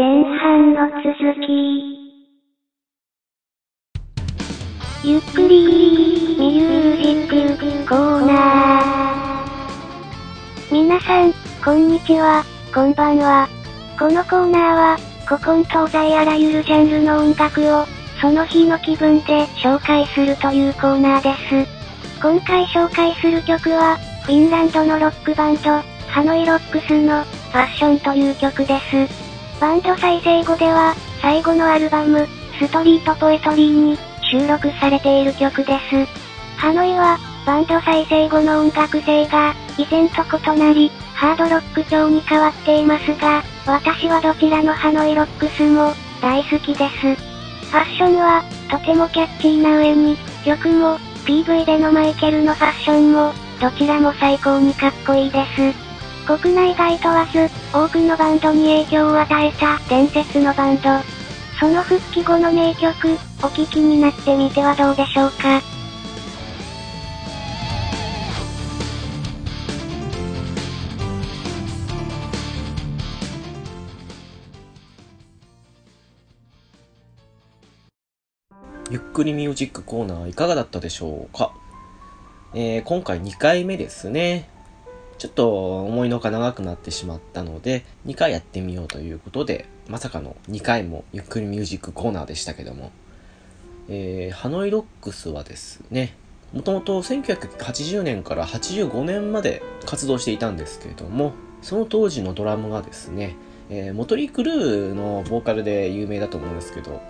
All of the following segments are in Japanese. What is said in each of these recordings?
前半の続き。ゆっくりミュージックコーナー。皆さん、こんにちは、こんばんは。このコーナーは、古今東西あらゆるジャンルの音楽を、その日の気分で紹介するというコーナーです。今回紹介する曲は、フィンランドのロックバンド、ハノイロックスの、ファッションという曲です。バンド再生後では、最後のアルバム、ストリートポエトリーに、収録されている曲です。ハノイは、バンド再生後の音楽性が、以前と異なり、ハードロック調に変わっていますが、私はどちらのハノイロックスも、大好きです。ファッションは、とてもキャッチーな上に、曲も、PV でのマイケルのファッションも、どちらも最高にかっこいいです。国内外問わず、多くのバンドに影響を与えた伝説のバンド。その復帰後の名曲、お聴きになってみてはどうでしょうか。ゆっくりミュージックコーナーいかがだったでしょうかえー、今回2回目ですね。ちょっと思いのほか長くなってしまったので、2回やってみようということで、まさかの2回もゆっくりミュージックコーナーでしたけども、えー、ハノイロックスはですね、もともと1980年から85年まで活動していたんですけれども、その当時のドラムがですね、えー、モトリー・クルーのボーカルで有名だと思うんですけど、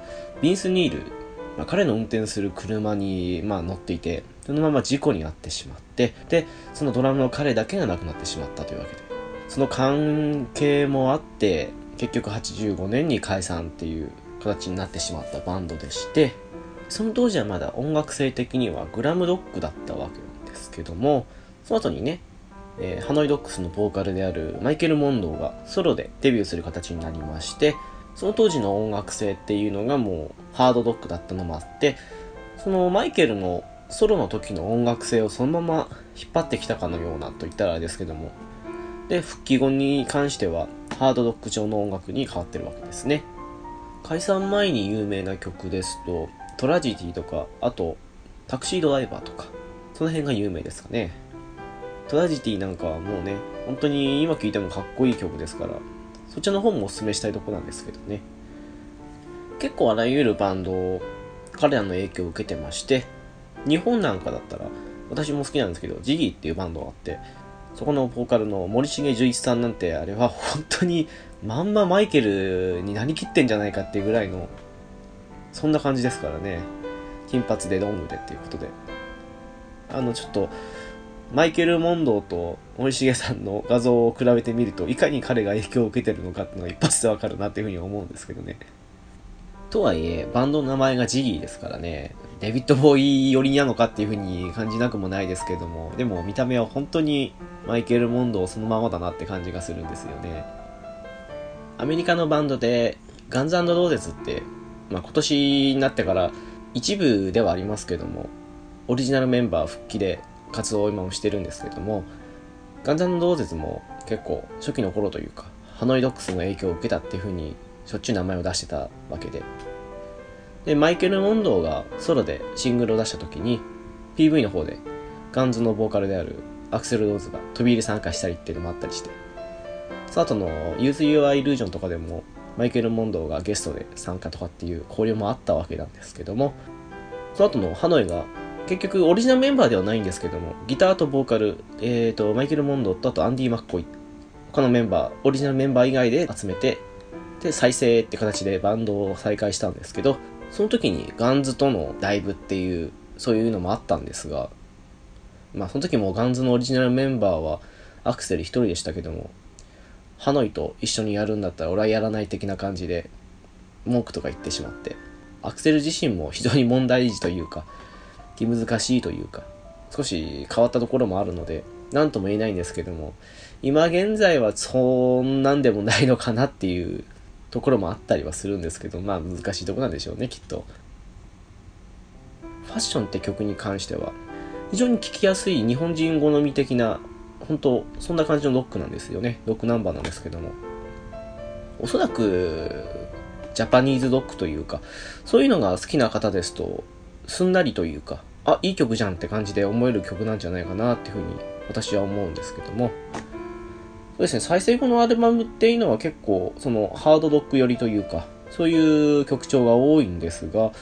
ビンス・ニールまあ、彼の運転する車に、まあ、乗っていて、そのまま事故に遭ってしまって、で、そのドラムの彼だけが亡くなってしまったというわけで、その関係もあって、結局85年に解散っていう形になってしまったバンドでして、その当時はまだ音楽性的にはグラムロックだったわけなんですけども、その後にね、えー、ハノイドックスのボーカルであるマイケル・モンドーがソロでデビューする形になりまして、その当時の音楽性っていうのがもうハードドックだったのもあって、そのマイケルのソロの時の音楽性をそのまま引っ張ってきたかのようなと言ったらあれですけども、で、復帰後に関してはハードドック調の音楽に変わってるわけですね。解散前に有名な曲ですと、トラジディとか、あと、タクシードライバーとか、その辺が有名ですかね。トラジディなんかはもうね、本当に今聴いてもかっこいい曲ですから、そっちの方もお勧めしたいとこなんですけどね。結構あらゆるバンドを彼らの影響を受けてまして、日本なんかだったら、私も好きなんですけど、ジギーっていうバンドがあって、そこのボーカルの森重十一さんなんて、あれは本当にまんまマイケルになりきってんじゃないかっていうぐらいの、そんな感じですからね。金髪でロングでっていうことで。あの、ちょっと、マイケル・モンドーと森重さんの画像を比べてみると、いかに彼が影響を受けてるのかっていうのが一発でわかるなっていうふうに思うんですけどね。とはいえ、バンドの名前がジギーですからね、デビッド・ボーイ寄りなのかっていう風に感じなくもないですけども、でも見た目は本当にマイケル・モンドーそのままだなって感じがするんですよね。アメリカのバンドで、ガンズローゼズって、まあ、今年になってから一部ではありますけども、オリジナルメンバー復帰で活動を今もしてるんですけども、ガンザンローゼズも結構初期の頃というか、ハノイドックスの影響を受けたっていう風にしょっちゅう名前を出してたわけで。で、マイケル・モンドーがソロでシングルを出した時に、PV の方でガンズのボーカルであるアクセル・ローズが飛び入り参加したりっていうのもあったりして、その後の Use Your Illusion とかでもマイケル・モンドーがゲストで参加とかっていう交流もあったわけなんですけども、その後のハノイが結局オリジナルメンバーではないんですけども、ギターとボーカル、えーと、マイケル・モンドとあとアンディ・マッコイ、他のメンバー、オリジナルメンバー以外で集めて、で、再生って形でバンドを再開したんですけど、その時にガンズとのライブっていう、そういうのもあったんですが、まあその時もガンズのオリジナルメンバーはアクセル一人でしたけども、ハノイと一緒にやるんだったら俺はやらない的な感じで、文句とか言ってしまって、アクセル自身も非常に問題児というか、気難しいというか、少し変わったところもあるので、何とも言えないんですけども、今現在はそんなんでもないのかなっていうところもあったりはするんですけど、まあ難しいとこなんでしょうね、きっと。ファッションって曲に関しては、非常に聴きやすい日本人好み的な、本当そんな感じのロックなんですよね。ロックナンバーなんですけども。おそらく、ジャパニーズロックというか、そういうのが好きな方ですと、すんなりというか、あ、いい曲じゃんって感じで思える曲なんじゃないかなっていうふうに私は思うんですけども、そうですね、再生後のアルバムっていうのは結構、そのハードロック寄りというか、そういう曲調が多いんですが、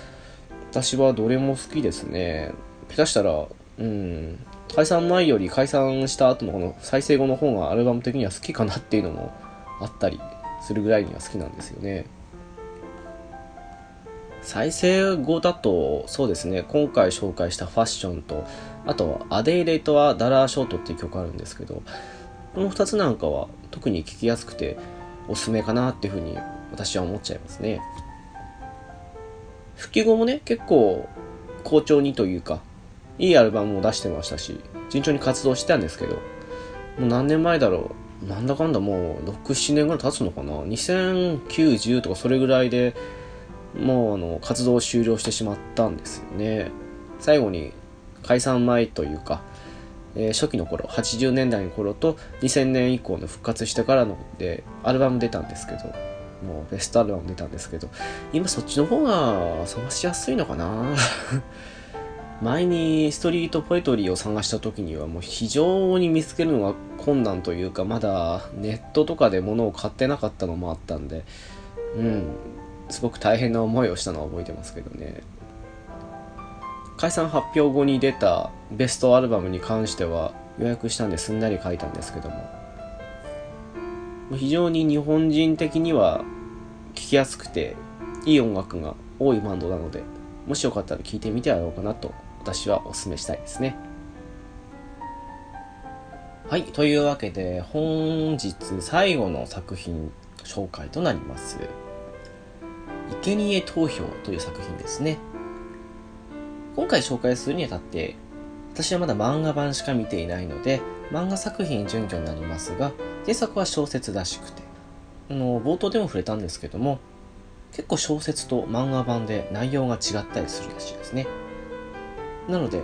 私はどれも好きですね。下手したら、うん、解散前より解散した後のこの再生後の方がアルバム的には好きかなっていうのもあったりするぐらいには好きなんですよね。再生後だと、そうですね、今回紹介したファッションと、あと、アデイレイトはダラーショートっていう曲あるんですけど、この2つなんかは特に聴きやすくておすすめかなっていうふうに私は思っちゃいますね。復帰後もね、結構好調にというか、いいアルバムを出してましたし、順調に活動してたんですけど、もう何年前だろう。なんだかんだもう6、7年ぐらい経つのかな ?2009、10とかそれぐらいでもうあの活動を終了してしまったんですよね。最後に解散前というか、えー、初期の頃、80年代の頃と2000年以降の復活してからのでアルバム出たんですけど、もうベストアルバム出たんですけど、今そっちの方が探しやすいのかな？前にストリートポエトリーを探した時にはもう非常に見つけるのが困難というかまだネットとかで物を買ってなかったのもあったんでうんすごく大変な思いをしたのは覚えてますけどね。解散発表後に出たベストアルバムに関しては予約したんですんなり書いたんですけども。非常に日本人的には聴きやすくていい音楽が多いバンドなのでもしよかったら聴いてみてやろうかなと私はお勧めしたいですね。はいというわけで本日最後の作品紹介となります。生贄投票という作品ですね。今回紹介するにあたって私はまだ漫画版しか見ていないので漫画作品準拠になりますが原作は小説らしくてあの冒頭でも触れたんですけども結構小説と漫画版で内容が違ったりするらしいですね。なので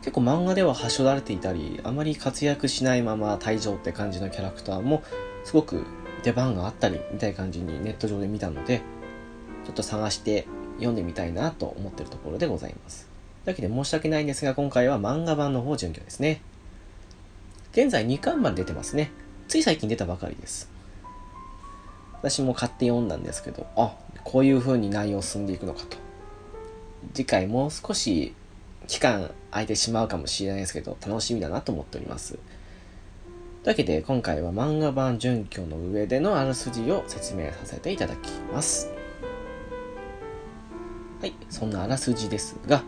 結構漫画でははしょられていたりあまり活躍しないまま退場って感じのキャラクターもすごく出番があったりみたいな感じにネット上で見たのでちょっと探して読んでみたいなと思ってるところでございますというわけで申し訳ないんですが今回は漫画版の方準拠ですね現在2巻まで出てますねつい最近出たばかりです。私も買って読んだんですけど、あ、こういう風に内容進んでいくのかと。次回もう少し期間空いてしまうかもしれないですけど、楽しみだなと思っております。というわけで、今回は漫画版準拠の上でのあらすじを説明させていただきます。はい、そんなあらすじですが、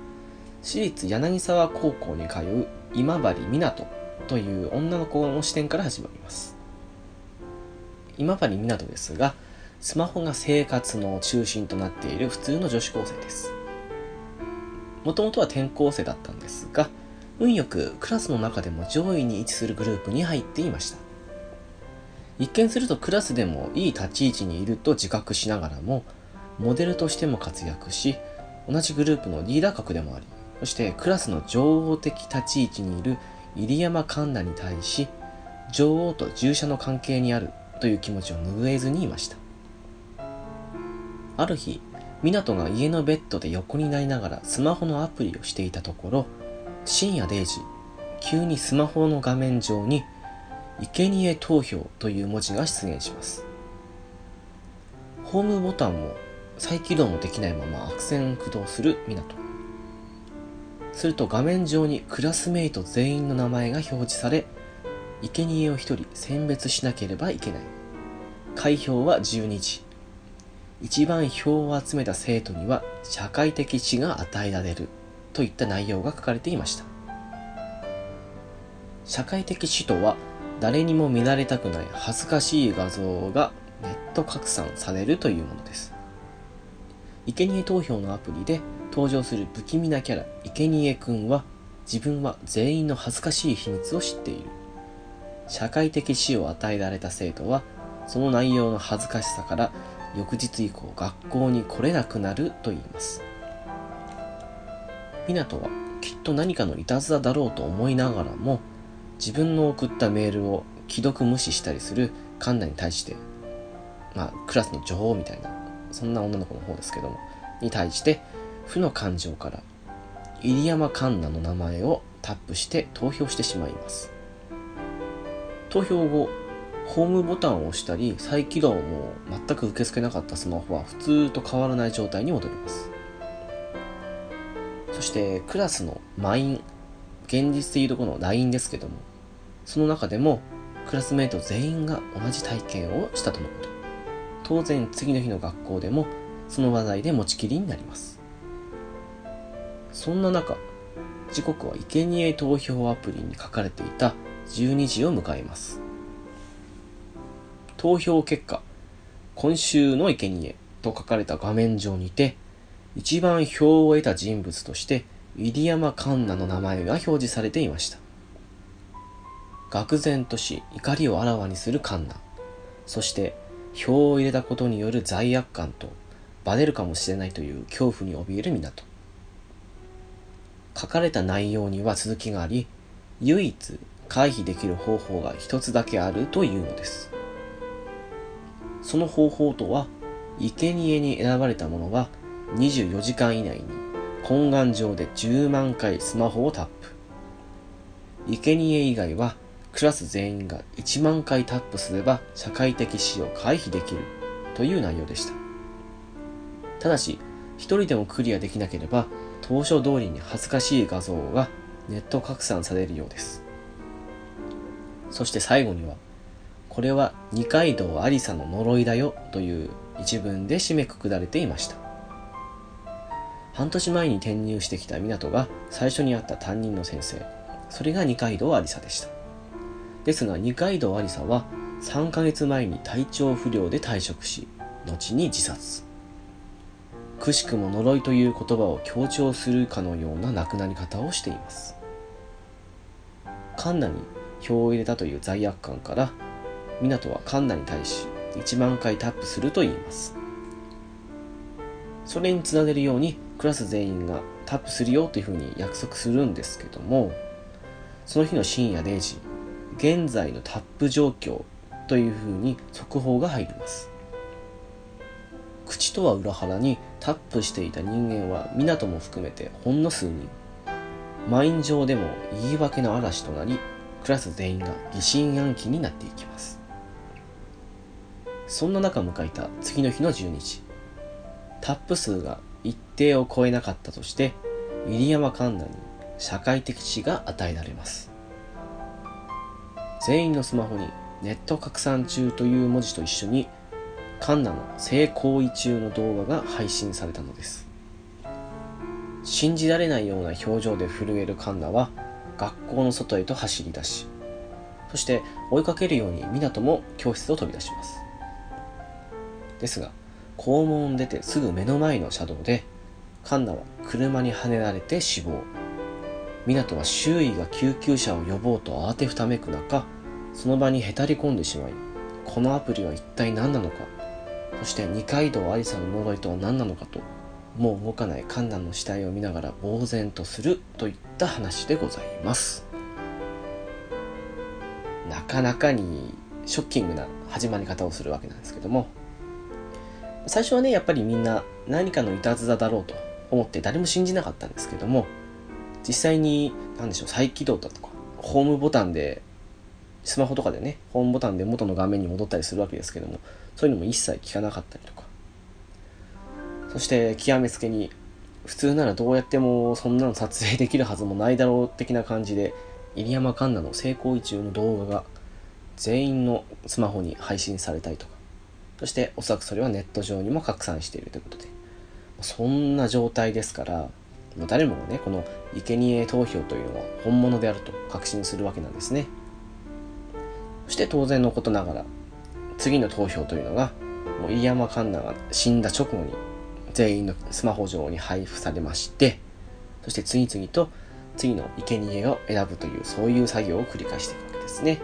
私立柳沢高校に通う今治湊という女の子の視点から始まります。今治湊ですが、スマホが生活の中心となっている普通の女子高生です。もともとは転校生だったんですが、運よくクラスの中でも上位に位置するグループに入っていました。一見するとクラスでもいい立ち位置にいると自覚しながらも、モデルとしても活躍し、同じグループのリーダー格でもあり、そしてクラスの女王的立ち位置にいる入山環奈に対し女王と従者の関係にあるという気持ちを拭えずにいました。ある日湊が家のベッドで横になりながらスマホのアプリをしていたところ深夜0時急にスマホの画面上に生贄投票という文字が出現します。ホームボタンも再起動もできないまま悪戦苦闘する湊すると画面上にクラスメイト全員の名前が表示され、生贄を1人選別しなければいけない。開票は12時。一番票を集めた生徒には社会的地が与えられるといった内容が書かれていました。社会的死とは誰にも見られたくない恥ずかしい画像がネット拡散されるというものです。生贄投票のアプリで登場する不気味なキャラ、生贄くんは、自分は全員の恥ずかしい秘密を知っている。社会的死を与えられた生徒は、その内容の恥ずかしさから、翌日以降学校に来れなくなると言います。湊はきっと何かのいたずらだろうと思いながらも、自分の送ったメールを既読無視したりするカンナに対して、まあ、クラスの女王みたいな、そんな女の子の方ですけども、に対して、負の感情から、入山環奈の名前をタップして投票してしまいます。投票後、ホームボタンを押したり、再起動も全く受け付けなかったスマホは普通と変わらない状態に戻ります。そしてクラスのマイン、現実でいうところの LINE ですけども、その中でもクラスメイト全員が同じ体験をしたとのこと。当然次の日の学校でもその話題で持ちきりになります。そんな中、時刻は生贄投票アプリに書かれていた12時を迎えます。投票結果、今週の生贄と書かれた画面上にて、一番票を得た人物として、ウィリアマ・カンナの名前が表示されていました。愕然とし、怒りをあらわにするカンナ。そして、票を入れたことによる罪悪感と、バレるかもしれないという恐怖に怯える港。書かれた内容には続きがあり、唯一回避できる方法が一つだけあるというのです。その方法とは、生贄に選ばれた者が24時間以内に懇願状で10万回スマホをタップ。生贄以外はクラス全員が1万回タップすれば社会的死を回避できるという内容でした。ただし、一人でもクリアできなければ当初通りに恥ずかしい画像がネット拡散されるようです。そして最後には、これは二階堂ありさの呪いだよという一文で締めくくられていました。半年前に転入してきた湊が最初に会った担任の先生。それが二階堂ありさでした。ですが二階堂ありさは3ヶ月前に体調不良で退職し、後に自殺。くしくも呪いという言葉を強調するかのような亡くなり方をしています。カンナに票を入れたという罪悪感から、湊はカンナに対し1万回タップすると言います。それにつなげるようにクラス全員がタップするよというふうに約束するんですけども、その日の深夜0時、現在のタップ状況というふうに速報が入ります。口とは裏腹にタップしていた人間は港も含めてほんの数人。マイン上でも言い訳の嵐となり、クラス全員が疑心暗鬼になっていきます。そんな中迎えた次の日の12時。タップ数が一定を超えなかったとして、ウィリアマ・カンナに社会的死が与えられます。全員のスマホにネット拡散中という文字と一緒に、カンナの性行為中の動画が配信されたのです。信じられないような表情で震えるカンナは学校の外へと走り出し、そして追いかけるように湊も教室を飛び出します。ですが、校門を出てすぐ目の前の車道で、カンナは車にはねられて死亡。湊は周囲が救急車を呼ぼうと慌てふためく中、その場にへたり込んでしまい、このアプリは一体何なのか、そして二階堂ありさの呪いとは何なのかと、もう動かないカンナの死体を見ながら呆然とするといった話でございます。なかなかにショッキングな始まり方をするわけなんですけども、最初はね、やっぱりみんな何かのいたずらだろうと思って誰も信じなかったんですけども、実際に、なんでしょう、再起動だとか、ホームボタンで、スマホとかでね、ホームボタンで元の画面に戻ったりするわけですけども、そういうのも一切効かなかったりとか。そして、極めつけに、普通ならどうやってもそんなの撮影できるはずもないだろう的な感じで、入山環奈の成功中の動画が全員のスマホに配信されたりとか、そしておそらくそれはネット上にも拡散しているということで、そんな状態ですから、誰もがね、この生贄投票というのは本物であると確信するわけなんですね。そして当然のことながら、次の投票というのが、もう飯山環奈が死んだ直後に全員のスマホ上に配布されまして、そして次々と次の生贄を選ぶという、そういう作業を繰り返していくわけですね。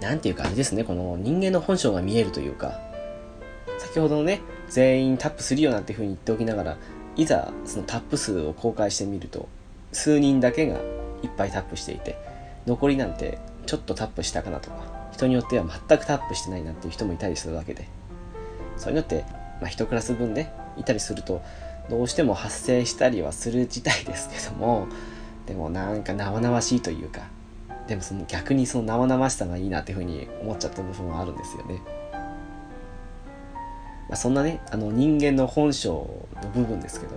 なんていうかあれですね、この人間の本性が見えるというか、先ほどのね、全員タップするよなんていう風に言っておきながら、いざそのタップ数を公開してみると、数人だけがいっぱいタップしていて、残りなんてちょっとタップしたかなとか、人によっては全くタップしてないなんていう人もいたりするわけでそういうのって、まあ、1クラス分ねいたりするとどうしても発生したりはする事態ですけどもでもなんか生々しいというかでもその逆にその生々しさがいいなっていうふうに思っちゃった部分はあるんですよね。まあ、そんなねあの人間の本性の部分ですけど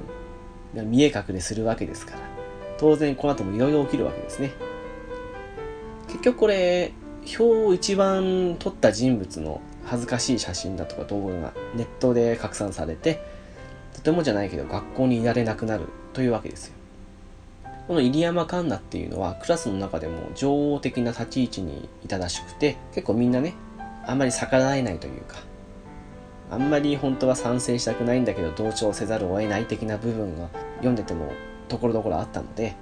も見え隠れするわけですから当然この後もいろいろ起きるわけですね。結局これ表を一番撮った人物の恥ずかしい写真だとか動画がネットで拡散されてとてもじゃないけど学校にいられなくなるというわけですよ。この入山環奈っていうのはクラスの中でも女王的な立ち位置にいたらしくて結構みんなねあんまり逆らえないというかあんまり本当は賛成したくないんだけど同調せざるを得ない的な部分が読んでてもところどころあったので、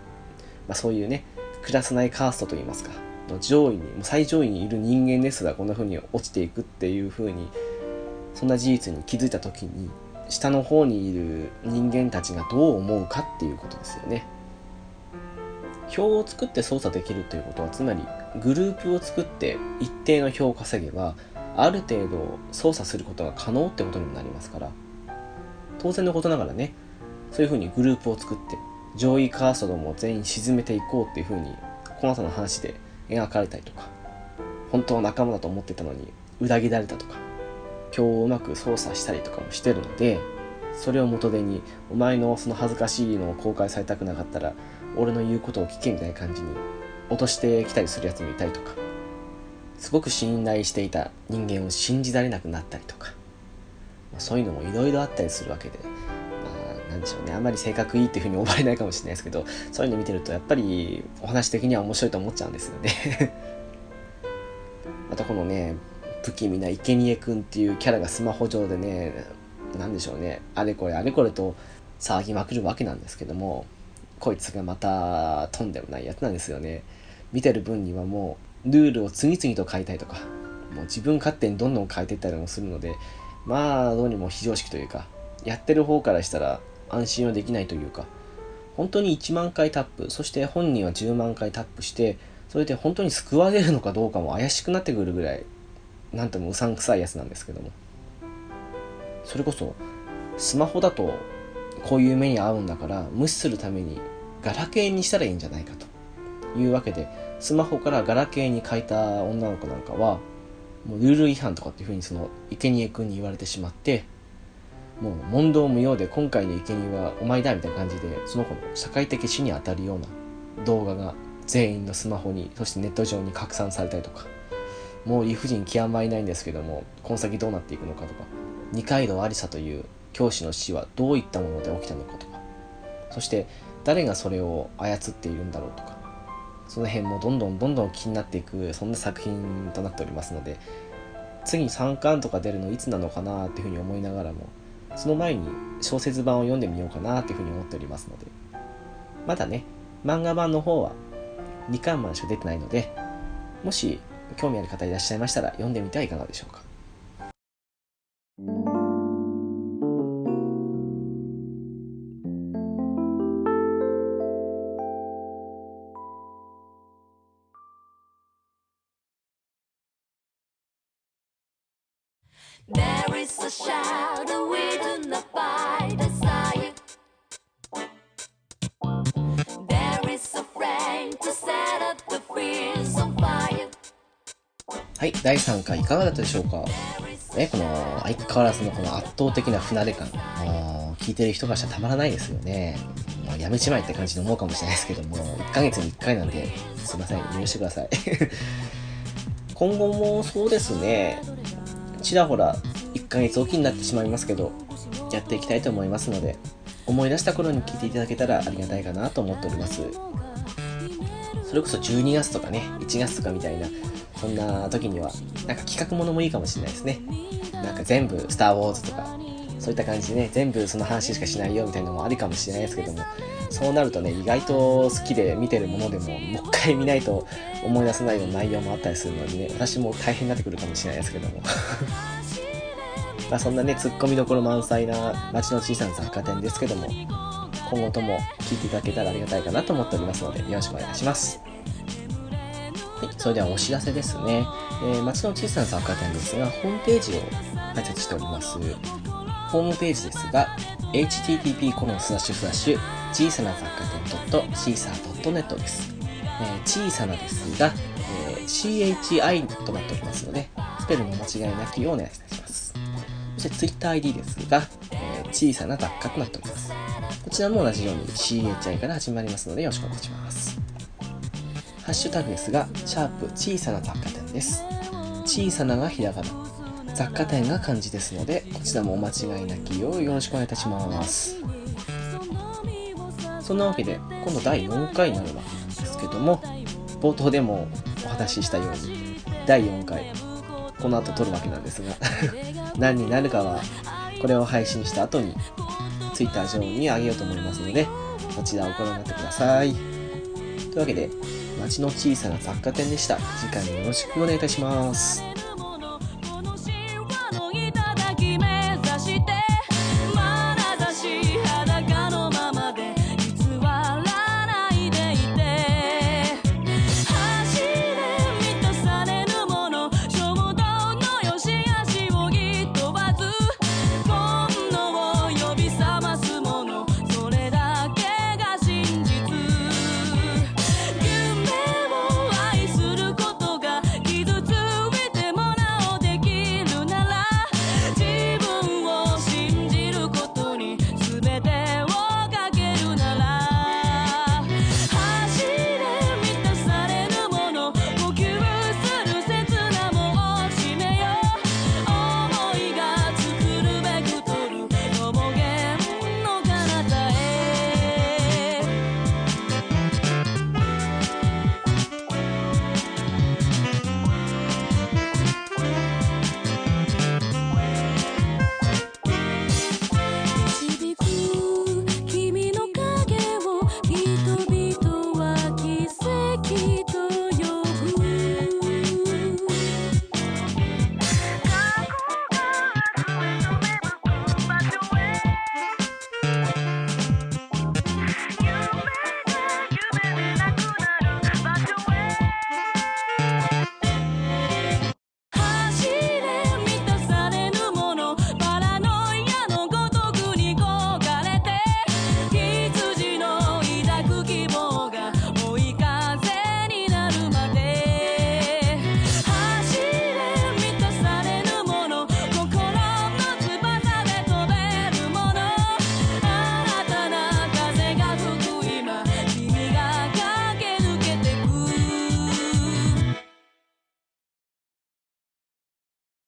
まあ、そういうねクラス内カーストといいますか上位に最上位にいる人間ですらこんな風に落ちていくっていう風にそんな事実に気づいた時に下の方にいる人間たちがどう思うかっていうことですよね。表を作って操作できるということはつまりグループを作って一定の票を稼げばある程度操作することが可能ってことにもなりますから当然のことながらねそういうふうにグループを作って上位カーストども全員沈めていこうっていうふうにこの後の話で描かれたりとか本当は仲間だと思ってたのに裏切られたとか票をうまく操作したりとかもしてるのでそれを元手にお前のその恥ずかしいのを公開されたくなかったら俺の言うことを聞けみたいな感じに落としてきたりするやつもいたりとかすごく信頼していた人間を信じられなくなったりとか。そういうのもいろいろあったりするわけで、まあ、なんでしょうね。あんまり性格いいっていうふうに思われないかもしれないですけどそういうの見てるとやっぱりお話的には面白いと思っちゃうんですよね。またこのね不気味な生贄くんっていうキャラがスマホ上でね何でしょうね。あれこれあれこれと騒ぎまくるわけなんですけどもこいつがまたとんでもないやつなんですよね。見てる分にはもうルールを次々と変えたりとか、もう自分勝手にどんどん変えていったりもするので、まあどうにも非常識というか、やってる方からしたら安心はできないというか、本当に1万回タップ、そして本人は10万回タップして、それで本当に救われるのかどうかも怪しくなってくるぐらい、なんともうさんくさいやつなんですけども。それこそ、スマホだとこういう目に遭うんだから無視するためにガラケーにしたらいいんじゃないかというわけでスマホからガラケーに変えた女の子なんかはもうルール違反とかっていうふうにその生贄君に言われてしまってもう問答無用で今回の生贄はお前だみたいな感じでその子の社会的死に当たるような動画が全員のスマホにそしてネット上に拡散されたりとかもう理不尽極まりないんですけどもこの先どうなっていくのかとか二階堂ありさという教師の死はどういったもので起きたのかとかそして誰がそれを操っているんだろうとかその辺もどんどんどんどん気になっていくそんな作品となっておりますので次に3巻とか出るのいつなのかなっていうふうに思いながらもその前に小説版を読んでみようかなっていうふうに思っておりますのでまだね漫画版の方は2巻までしか出てないのでもし興味ある方いらっしゃいましたら読んでみてはいかがでしょうか。There is a shadow within the by the side. There is a flame to set up the fears on fire. はい、第3回いかがだったでしょうか？ね、この相変わらずのこの圧倒的な船出感、もう聞いてる人がしたらたまらないですよね。もうやめちまえって感じで思うかもしれないですけども、1ヶ月に1回なんで、すいません、許してください。今後もそうですね、ちらほら1ヶ月おきになってしまいますけど、やっていきたいと思いますので、思い出した頃に聞いていただけたらありがたいかなと思っております。それこそ12月とかね、1月とかみたいな、そんな時には、なんか企画ものもいいかもしれないですね。なんか全部、スター・ウォーズとか、そういった感じでね、全部その話しかしないよみたいなのもありかもしれないですけども、そうなるとね、意外と好きで見てるものでも、もう一回見ないと思い出せないような内容もあったりするのでね、私も大変になってくるかもしれないですけども。まあそんなね、ツッコミどころ満載な街の小さな雑貨店ですけども、今後とも聞いていただけたらありがたいかなと思っておりますので、よろしくお願いします。はい、それではお知らせですね。えー、町の小さな雑貨店ですが、ホームページを開設しております。ホームページですが、http コロンスラッシュスラッシュ小さな雑貨店 .caesar.net です。えー小さなですが、えー CHI となっておりますので、スペルの間違いなきようお願いいたします。そして TwitterID ですが、えー小さな雑貨となっております。こちらも同じように CHI から始まりますのでよろしくお願いします。ハッシュタグですが、シャープ小さな雑貨店です。小さながひらがな、雑貨店が漢字ですので、こちらもお間違いなきようよろしくお願いいたします。そんなわけで、今度第4回になるわども、冒頭でもお話ししたように、第4回、この後撮るわけなんですが、何になるかは、これを配信した後に、Twitter 上にあげようと思いますので、こちらをご覧になってください。というわけで、街の小さな雑貨店でした。次回もよろしくお願いいたします。